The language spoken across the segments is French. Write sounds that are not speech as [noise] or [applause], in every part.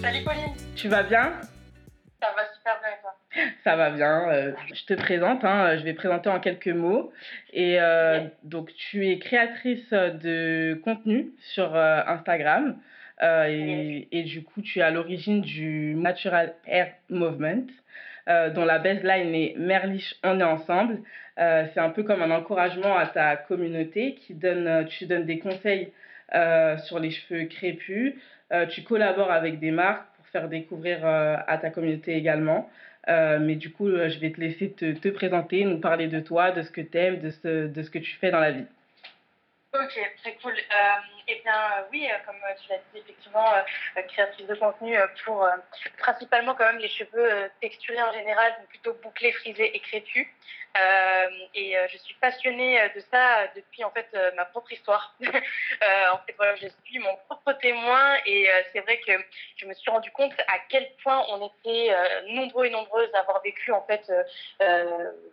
Salut Pauline. Tu vas bien? Ça va super bien et toi? Ça va bien. euh, je te présente, hein, je vais présenter en quelques mots. Et euh, donc, tu es créatrice de contenu sur euh, Instagram. et, et du coup, tu es à l'origine du Natural Hair Movement, dont la baseline est Merlich, on est ensemble. C'est un peu comme un encouragement à ta communauté qui donne, tu donnes des conseils sur les cheveux crépus. Euh, tu collabores avec des marques pour faire découvrir euh, à ta communauté également. Euh, mais du coup, je vais te laisser te, te présenter, nous parler de toi, de ce que tu aimes, de ce, de ce que tu fais dans la vie. Ok, très cool. Euh, eh bien, euh, oui, euh, comme euh, tu l'as dit, effectivement, créatrice de contenu pour euh, principalement quand même les cheveux texturés en général, donc plutôt bouclés, frisés et crépus. Euh, et je suis passionnée de ça depuis en fait ma propre histoire. [laughs] En fait, voilà, je suis mon propre témoin et c'est vrai que je me suis rendu compte à quel point on était nombreux et nombreuses à avoir vécu en fait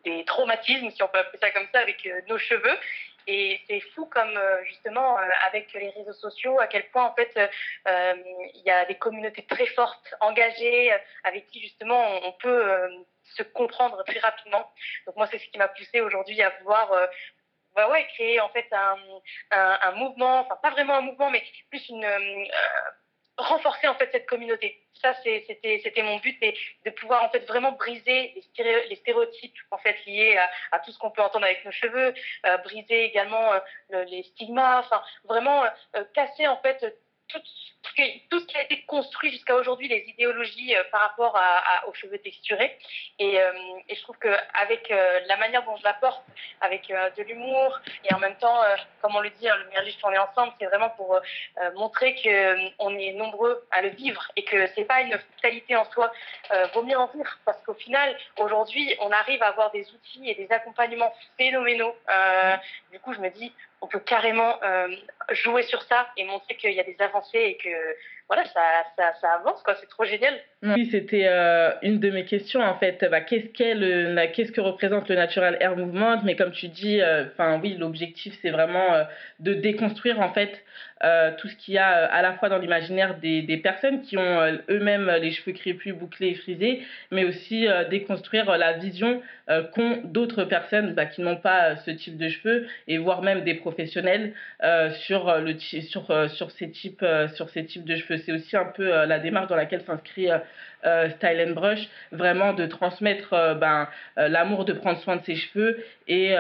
des traumatismes, si on peut appeler ça comme ça, avec nos cheveux. Et c'est fou comme euh, justement euh, avec les réseaux sociaux, à quel point en fait euh, il y a des communautés très fortes, engagées, avec qui justement on, peut se comprendre très rapidement. Donc moi c'est ce qui m'a poussé aujourd'hui à vouloir bah créer en fait un, mouvement, enfin pas vraiment un mouvement, mais plus une renforcer en fait cette communauté. Ça c'est- c'était mon but et de pouvoir en fait vraiment briser les, stéréo- les stéréotypes en fait liés à, tout ce qu'on peut entendre avec nos cheveux, euh, briser également euh, le- les stigmas, enfin vraiment euh, casser en fait tout ce qui, a été construit jusqu'à aujourd'hui, les idéologies par rapport aux cheveux texturés. Et, et je trouve que avec euh, la manière dont je l'apporte, avec euh, de l'humour et en même temps, euh, comme on le dit, hein, le mergif on est ensemble, c'est vraiment pour euh, montrer que euh, on est nombreux à le vivre et que c'est pas une fatalité en soi. Vaut mieux en rire parce qu'au final, aujourd'hui, on arrive à avoir des outils et des accompagnements phénoménaux. Du coup, je me dis, on peut carrément jouer sur ça et montrer qu'il y a des avancées et que voilà, ça, ça, ça avance, quoi. C'est trop génial. Oui, c'était euh, une de mes questions en fait. Bah, qu'est-ce qu'est na- qu'est-ce que représente le Natural Hair Movement? Mais comme tu dis, enfin oui, l'objectif c'est vraiment euh, de déconstruire en fait euh, tout ce qu'il y a euh, à la fois dans l'imaginaire des, des personnes qui ont euh, eux-mêmes les cheveux crépus, bouclés et frisés, mais aussi déconstruire la vision qu'ont d'autres personnes bah, qui n'ont pas ce type de cheveux et voire même des professionnels sur le sur sur ces types sur ces types de cheveux. C'est aussi un peu la démarche dans laquelle s'inscrit Style Brush, vraiment de transmettre ben, l'amour de prendre soin de ses cheveux et,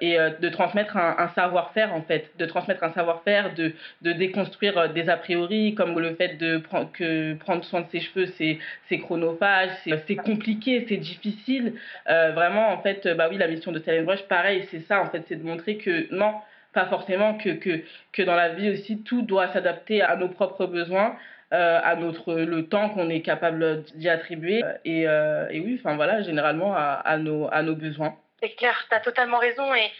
et de transmettre un savoir-faire en fait, de transmettre un savoir-faire, de, de déconstruire euh, des a priori comme le fait de que prendre soin de ses cheveux c'est chronophage, c'est c'est compliqué, c'est difficile. Euh, vraiment en fait, euh, bah oui la mission de Brush, pareil, c'est ça en fait, c'est de montrer que non pas forcément que, que, que dans la vie aussi tout doit s'adapter à nos propres besoins euh, à notre le temps qu'on est capable d'y attribuer euh, et, euh, et oui enfin voilà généralement à nos à nos besoins C'est clair, tu as totalement raison. Et,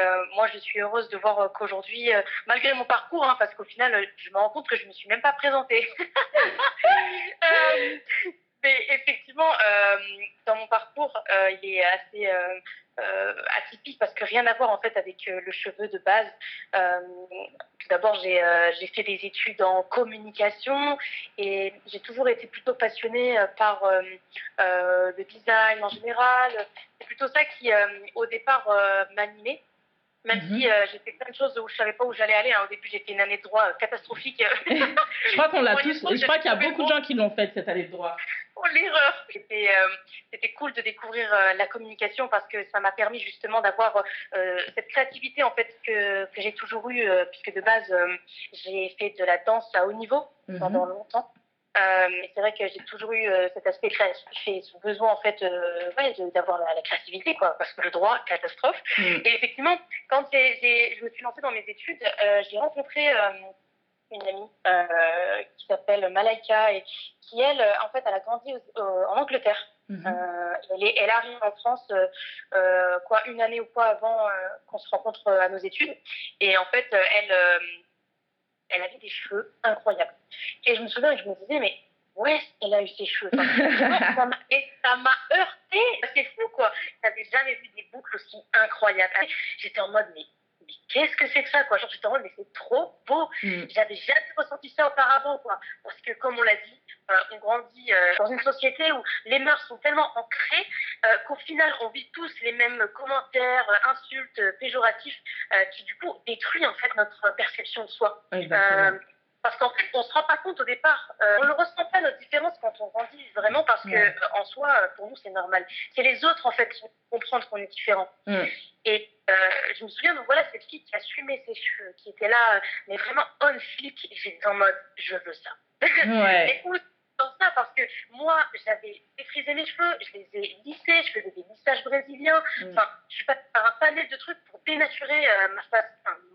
euh, moi, je suis heureuse de voir euh, qu'aujourd'hui, euh, malgré mon parcours, hein, parce qu'au final, euh, je me rends compte que je ne me suis même pas présentée. [laughs] Mais effectivement, dans mon parcours, il est assez atypique parce que rien à voir en fait avec le cheveu de base. Tout d'abord, j'ai fait des études en communication et j'ai toujours été plutôt passionnée par le design en général. C'est plutôt ça qui, euh, au départ, euh, m'animait. Même Mhm. si euh, j'ai fait plein de choses où je savais pas où j'allais aller. hein. Au début, j'ai fait une année de droit catastrophique. [laughs] [laughs] je crois qu'on l'a tous je crois qu'il y a beaucoup de gens qui l'ont fait cette année de droit [laughs] Oh, l'erreur C'était c'était cool de découvrir la communication parce que ça m'a permis justement d'avoir euh, cette créativité en fait que, que j'ai toujours eue euh, puisque de base euh, j'ai fait de la danse à haut niveau Mhm. pendant longtemps. Euh, c'est vrai que j'ai toujours eu euh, cet aspect créatif et ce besoin en fait euh, ouais, d'avoir la, la créativité quoi parce que le droit catastrophe Mhm. et effectivement quand j'ai- je me suis lancée dans mes études euh, j'ai rencontré une amie qui s'appelle Malaika et qui elle en fait elle a grandi aux- en Angleterre Mhm. euh, elle, est, elle arrive en France quoi une année ou quoi avant qu'on se rencontre à nos études et en fait elle elle avait des cheveux incroyables et je me souviens que je me disais mais où est-ce qu'elle a eu ses cheveux? Enfin, [laughs] ça m'a- et ça m'a heurté c'est fou quoi j'avais jamais vu des boucles aussi incroyables j'étais en mode mais mais qu'est-ce que c'est que ça, quoi? Genre, j'étais en mode, mais c'est trop beau. Mm. J'avais jamais ressenti ça auparavant, quoi. Parce que, comme on l'a dit, on grandit euh, dans une société où les mœurs sont tellement ancrées euh, qu'au final, on vit tous les mêmes commentaires, insultes, péjoratifs, qui du coup détruisent en fait notre perception de soi. parce qu'en fait, on se rend pas compte au départ. on ne ressent pas notre différence quand on grandit vraiment parce que en soi, pour nous, c'est normal. C'est les autres en fait qui comprennent qu'on est différent. Et je me souviens, donc voilà, cette fille qui assumait ses cheveux, qui était là, mais vraiment on flic. J'étais en mode, je veux ça. [laughs] Ouais. Dans ça parce que moi, j'avais défrisé mes cheveux, je les ai lissés, je faisais des lissages brésiliens. Mm. Enfin, je suis passée par un panel de trucs pour dénaturer euh, ma face,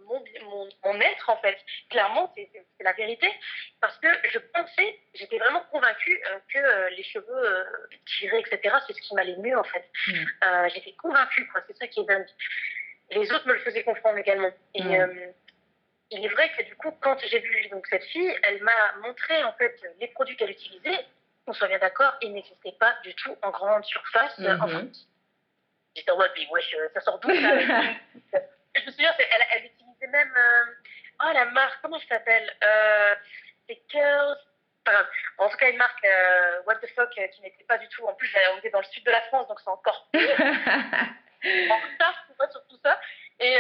mon, mon, mon, être en fait. Clairement, c'est la vérité. Parce que je pensais, j'étais vraiment convaincue euh, que euh, les cheveux tirés, etc., c'est ce qui m'allait mieux en fait. Mm. j'étais convaincue, quoi. C'est ça qui est dingue. Les autres me le faisaient comprendre également. Et, mm il est vrai que du coup, quand j'ai vu donc, cette fille, elle m'a montré en fait les produits qu'elle utilisait. On soit bien d'accord, ils n'existaient pas du tout en grande surface en mhm. France. J'étais en mode, mais wesh, ça sort d'où [laughs] Je me souviens, elle, elle utilisait même. Euh, oh, la marque, comment ça s'appelle euh, C'est Curls. Enfin, en tout cas, une marque euh, What the fuck qui n'était pas du tout. En plus, on était dans le sud de la France, donc c'est encore [laughs] en retard sur tout ça. Et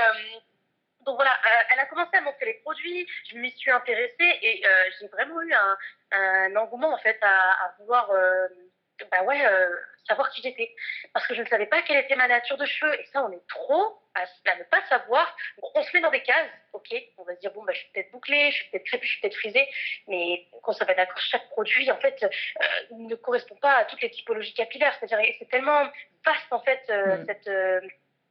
donc voilà, euh, elle a commencé à montrer les produits, je m'y suis intéressée et euh, j'ai vraiment eu un, un, engouement en fait à, à vouloir euh, bah ouais, savoir qui j'étais. Parce que je ne savais pas quelle était ma nature de cheveux et ça on est trop à, ne pas savoir. on se met dans des cases, ok, on va se dire bon bah je suis peut-être bouclée, je suis peut-être crépue, je suis peut-être frisée, mais qu'on s'en d'accord, chaque produit en fait ne correspond pas à toutes les typologies capillaires. C'est-à-dire c'est tellement vaste en fait mm. cette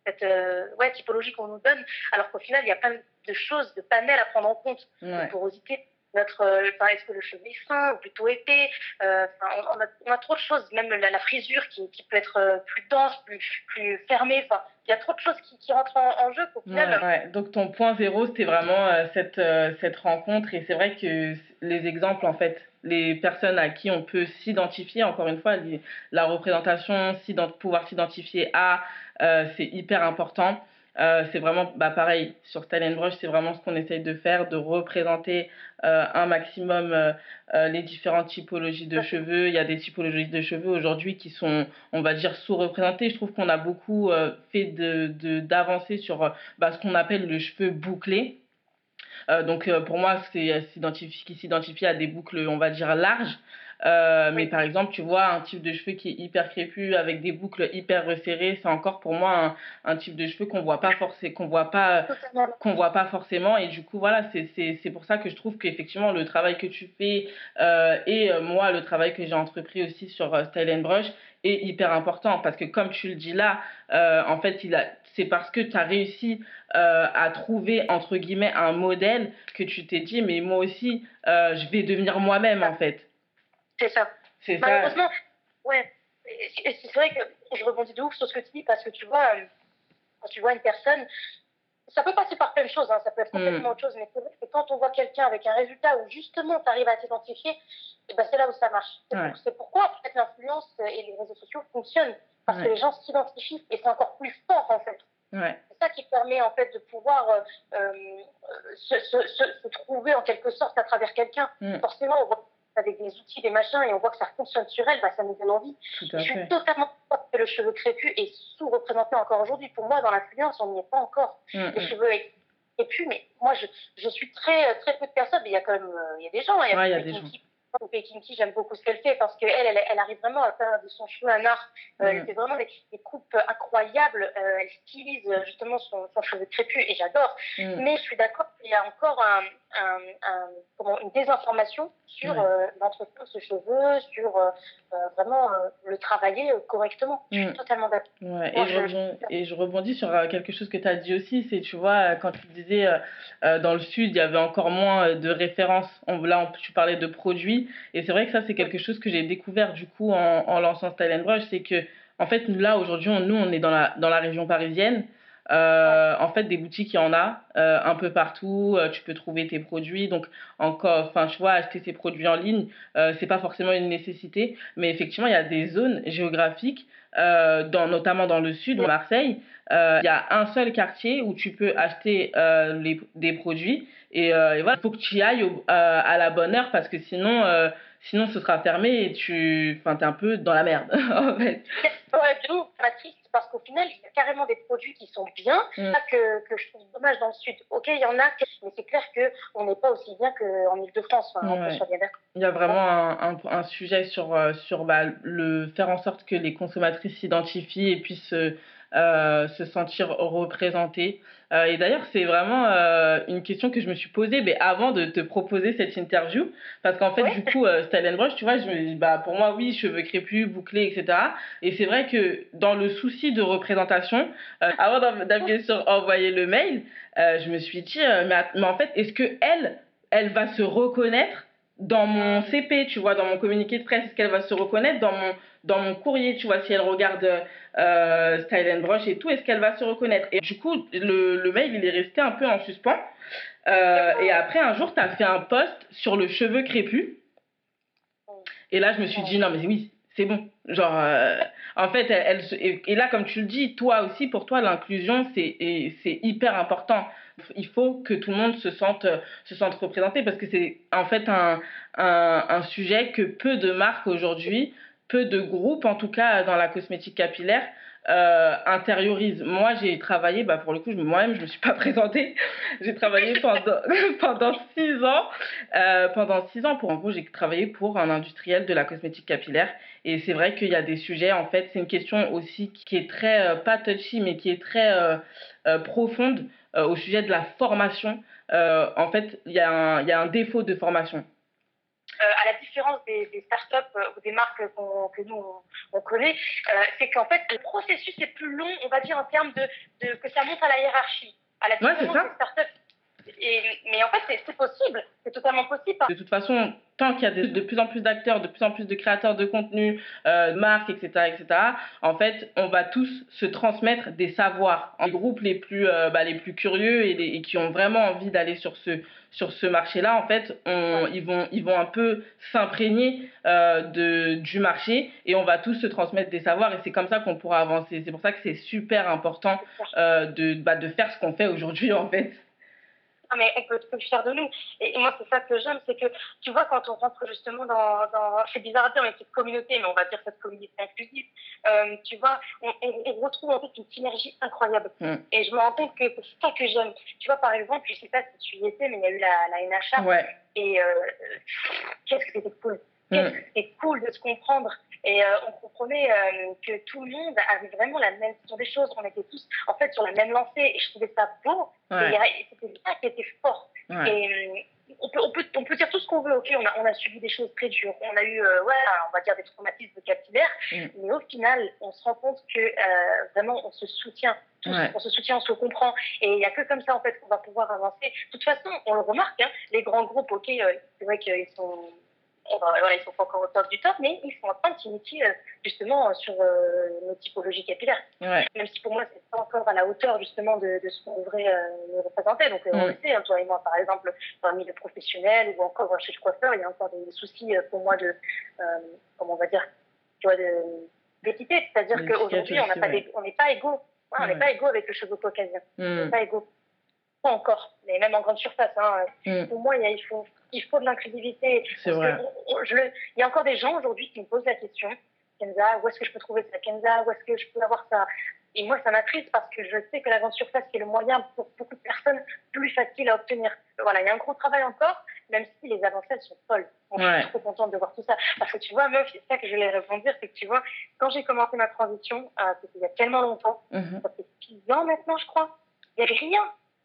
cette euh, ouais, typologie qu'on nous donne, alors qu'au final, il y a plein de choses, de panels à prendre en compte. La porosité, notre, euh, est-ce que le cheveu est fin ou plutôt épais euh, on, a, on, a, trop de choses, même la, frisure qui, qui, peut être plus dense, plus, plus fermée. Enfin, il y a trop de choses qui, qui rentrent en, jeu final. Ouais, Donc ton point zéro, c'était vraiment cette, cette rencontre. Et c'est vrai que les exemples, en fait, les personnes à qui on peut s'identifier, encore une fois, la représentation, pouvoir s'identifier à, euh, c'est hyper important. Euh, c'est vraiment bah, pareil sur Style Brush, c'est vraiment ce qu'on essaye de faire, de représenter euh, un maximum les différentes typologies de cheveux. Il y a des typologies de cheveux aujourd'hui qui sont, on va dire, sous-représentées. Je trouve qu'on a beaucoup fait d'avancées de, sur bah, ce qu'on appelle le cheveu bouclé. Euh, donc euh, pour moi, c'est euh, qui s'identifie à des boucles, on va dire, larges. Euh, mais par exemple, tu vois, un type de cheveux qui est hyper crépus avec des boucles hyper resserrées, c'est encore pour moi un, un type de cheveux qu'on voit pas forcément, qu'on voit pas, qu'on voit pas forcément. Et du coup, voilà, c'est pour ça que je trouve qu'effectivement le travail que tu fais euh, et moi le travail que j'ai entrepris aussi sur Style and Brush est hyper important parce que comme tu le dis là, en fait, il a, c'est parce que tu as réussi euh, à trouver, entre guillemets, un modèle que tu t'es dit, mais moi aussi, euh, je vais devenir moi-même, en fait. C'est ça. C'est ça. Malheureusement, ouais. C'est vrai que je rebondis de ouf sur ce que tu dis parce que tu vois, quand tu vois une personne, ça peut passer par plein de choses, hein, ça peut être complètement mm. autre chose, mais quand on voit quelqu'un avec un résultat où justement tu arrives à t'identifier, eh ben c'est là où ça marche. C'est pourquoi peut-être l'influence et les réseaux sociaux fonctionnent parce que les gens s'identifient et c'est encore plus fort en fait. C'est ça qui permet en fait de pouvoir euh, euh se, se, se, trouver en quelque sorte à travers quelqu'un. Mm. Forcément, on voit avec des outils, des machins, et on voit que ça fonctionne sur elle, bah, ça nous donne envie. je suis totalement que le cheveu crépus est sous-représenté encore aujourd'hui. Pour moi, dans l'influence, on n'y est pas encore. Mm, les mm. cheveux crépus, mais moi, je, je suis très, très peu de personnes, mais il y a quand même euh, il y a des gens. Hein, il y a, des gens Kinky, j'aime beaucoup ce qu'elle fait parce qu'elle, elle, elle, arrive vraiment à faire de son cheveu un art. Euh, Elle fait vraiment des, des coupes incroyables. Euh, elle stylise euh, justement son, son cheveu crépus et j'adore. Mm. Mais je suis d'accord qu'il y a encore un, un, un, comment, une désinformation sur euh, l'entretien de ce cheveu, sur vraiment le travailler correctement. Je suis mm. totalement d'accord. Ouais, et, je, rebondis, et je rebondis sur quelque chose que tu as dit aussi, c'est, tu vois, quand tu disais dans le sud, il y avait encore moins de références. On, là, on, tu parlais de produits. Et c'est vrai que ça, c'est quelque chose que j'ai découvert du coup en, en lançant Style Brush, c'est que, en fait, là, aujourd'hui, nous, on est dans la, dans la région parisienne. Euh, en fait, des boutiques, il y en a euh, un peu partout. Euh, tu peux trouver tes produits. Donc, encore, enfin, tu vois, acheter ces produits en ligne, c'est pas forcément une nécessité. Mais effectivement, il y a des zones géographiques, dans, notamment dans le sud, Marseille. Il y a un seul quartier où tu peux acheter les, des produits. Et, et voilà, il faut que tu y ailles à la bonne heure parce que sinon sinon ce sera fermé et tu enfin, es un peu dans la merde [laughs] en fait. Ouais, du parce qu'au final, il y a carrément des produits qui sont bien, mm. que, que je trouve dommage dans le Sud. Ok, il y en a, mais c'est clair qu'on n'est pas aussi bien qu'en Ile-de-France. Enfin, Il y a vraiment un, un, un sujet sur, euh, sur bah, le faire en sorte que les consommatrices s'identifient et puissent euh, se sentir représentées. Euh, et d'ailleurs, c'est vraiment euh, une question que je me suis posée mais avant de te proposer cette interview. Parce qu'en fait, du coup, euh, Style Brush, tu vois, je me dis, bah, pour moi, oui, cheveux crépus, bouclés, etc. Et c'est vrai que dans le souci de représentation, euh, avant d'appuyer sur envoyer le mail, je me suis dit, mais, mais en fait, est-ce que elle, elle va se reconnaître dans mon CP, tu vois, dans mon communiqué de presse, est-ce qu'elle va se reconnaître dans mon, dans mon courrier, tu vois, si elle regarde euh, Style and Brush et tout, est-ce qu'elle va se reconnaître? Et du coup, le, le mail, il est resté un peu en suspens. Euh, et après, un jour, tu as fait un post sur le cheveu crépus. Et là, je me suis dit, non, mais oui, c'est bon. Genre, euh, en fait, elle, et, là, comme tu le dis, toi aussi, pour toi, l'inclusion, c'est hyper important. Il faut que tout le monde se sente, se sente représenté parce que c'est en fait un, un, sujet que peu de marques aujourd'hui, peu de groupes en tout cas dans la cosmétique capillaire, euh, intériorise. Moi, j'ai travaillé, bah, pour le coup, moi-même, je ne me suis pas [laughs] présentée. j'ai travaillé pendant, [laughs] pendant six ans. Euh, pendant six ans, pour en gros, j'ai travaillé pour un industriel de la cosmétique capillaire. Et c'est vrai qu'il y a des sujets, en fait, c'est une question aussi qui est très, euh, pas touchy, mais qui est très euh, euh, profonde euh, au sujet de la formation. en fait, il y, a un, y a un défaut de formation. Euh, à la différence des, des startups euh, ou des marques que nous on, on connaît, euh, c'est qu'en fait le processus est plus long, on va dire en termes de, de que ça monte à la hiérarchie. À la différence ouais, des startups et, mais en fait, c'est possible, c'est totalement possible. De toute façon, tant qu'il y a de, de, plus en plus d'acteurs, de plus en plus de créateurs de contenu, euh, de marques, etc., etc., en fait, on va tous se transmettre des savoirs. Les groupes les plus, euh, bah, les plus curieux et, les, et qui ont vraiment envie d'aller sur ce, sur ce marché-là, en fait, on, ils, vont, ils vont un peu s'imprégner euh, de, du marché et on va tous se transmettre des savoirs et c'est comme ça qu'on pourra avancer. C'est pour ça que c'est super important euh, de, bah, de faire ce qu'on fait aujourd'hui, en fait. Ah, mais on peut, peut faire de nous. Et, et moi, c'est ça que j'aime, c'est que, tu vois, quand on rentre justement dans, dans c'est bizarre à dire, mais cette communauté, mais on va dire cette communauté inclusive, euh, tu vois, on, on, on, retrouve en fait une synergie incroyable. Mm. Et je me rends compte que c'est ça que j'aime. Tu vois, par exemple, je sais pas si tu y étais, mais il y a eu la, la NHA. Ouais. Et euh, qu'est-ce que c'était cool. Qu'est-ce que c'était cool de se comprendre. Et euh, on comprenait euh, que tout le monde avait vraiment la même vision des choses. On était tous, en fait, sur la même lancée. Et je trouvais ça beau. Ouais. Et c'était ça qui était fort. Ouais. Et euh, on peut, on, peut, on peut dire tout ce qu'on veut. Ok, on a, on a subi des choses très dures. On a eu, euh, ouais, on va dire des traumatismes capillaires. Mm. Mais au final, on se rend compte que vraiment, on se soutient. Tous, ouais. On se soutient, on se comprend. Et il n'y a que comme ça, en fait, qu'on va pouvoir avancer. De toute façon, on le remarque, hein, les grands groupes, ok, c'est vrai qu'ils sont voilà, ils sont pas encore au top du top, mais ils sont en train de s'initier euh, justement sur euh, nos typologies capillaires. Ouais. Même si pour moi, c'est pas encore à la hauteur justement de, de ce qu'on devrait euh, nous représenter. Donc, euh, mm. on le sait, hein, toi et moi, par exemple, parmi les professionnels ou encore chez le coiffeur, il y a encore des soucis pour moi de, comment on va dire, tu vois, d'équité. C'est-à-dire qu'aujourd'hui, on n'a pas ouais. on n'est pas égaux. Ouais, on n'est pas égaux avec le cheveu caucasien. Mm. On n'est pas égaux. Pas encore, mais même en grande surface. Hein. Mm. Pour moi, il, y a, il, faut, il faut de l'inclusivité. C'est vrai. Je, il y a encore des gens aujourd'hui qui me posent la question Kenza, où est-ce que je peux trouver ça? Kenza, où est-ce que je peux avoir ça? Et moi, ça m'attriste parce que je sais que la grande surface, c'est le moyen pour beaucoup de personnes plus facile à obtenir. Voilà, il y a un gros travail encore, même si les avancées, elles sont folles. Donc, ouais. je suis trop contente de voir tout ça. Parce que tu vois, meuf, c'est ça que je voulais répondre, c'est que tu vois, quand j'ai commencé ma transition, euh, c'était il y a tellement longtemps, mm -hmm. ça fait 6 ans maintenant, je crois, il n'y avait rien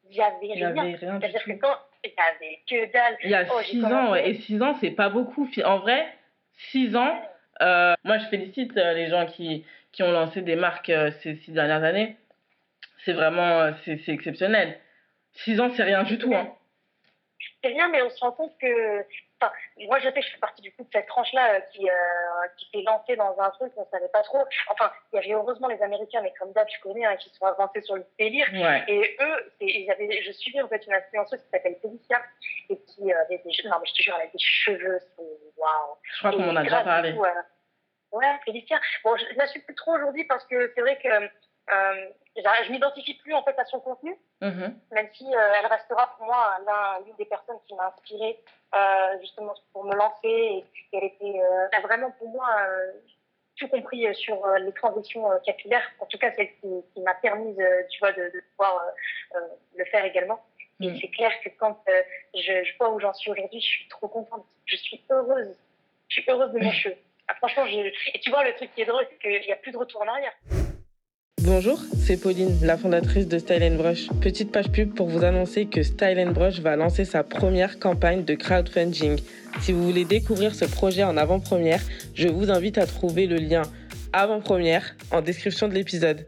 il y avait rien. Tout. Que quand avait que dalle. Il y a 6 oh, ans. Et 6 ans, c'est pas beaucoup. En vrai, 6 ans, euh, moi je félicite euh, les gens qui, qui ont lancé des marques euh, ces 6 dernières années. C'est vraiment, c'est exceptionnel. 6 ans, c'est rien du tout, hein. C'est bien, mais on se rend compte que. Enfin, moi, je sais que je fais partie du coup de cette tranche-là euh, qui, euh, qui s'est lancée dans un truc qu'on savait pas trop. Enfin, il y avait heureusement les Américains, mais comme d'hab, je connais, hein, qui sont avancés sur le délire. Ouais. Et eux, ils avaient, je suivais en fait une influenceuse qui s'appelle Felicia et qui euh, avait des, non mais je te jure, elle a des cheveux, waouh. Je crois qu'on en a déjà parlé. Coup, euh, ouais, Felicia. Bon, je, je la suis plus trop aujourd'hui parce que c'est vrai que euh, je m'identifie plus en fait à son contenu, mm-hmm. même si euh, elle restera pour moi l'une des personnes qui m'a inspirée euh, justement pour me lancer. Et, elle était elle a vraiment pour moi tout compris sur les transitions capillaires. En tout cas, celle qui, qui m'a permis, tu vois, de, de pouvoir le faire également. Et mm. c'est clair que quand je, je, vois où j'en suis aujourd'hui, je suis trop contente. Je suis heureuse. Je suis heureuse de mon [laughs] cheveu. Ah, franchement, je... et tu vois, le truc qui est drôle, c'est qu'il n'y a plus de retour en arrière. Bonjour, c'est Pauline, la fondatrice de Style Brush. Petite page pub pour vous annoncer que Style Brush va lancer sa première campagne de crowdfunding. Si vous voulez découvrir ce projet en avant-première, je vous invite à trouver le lien avant-première en description de l'épisode.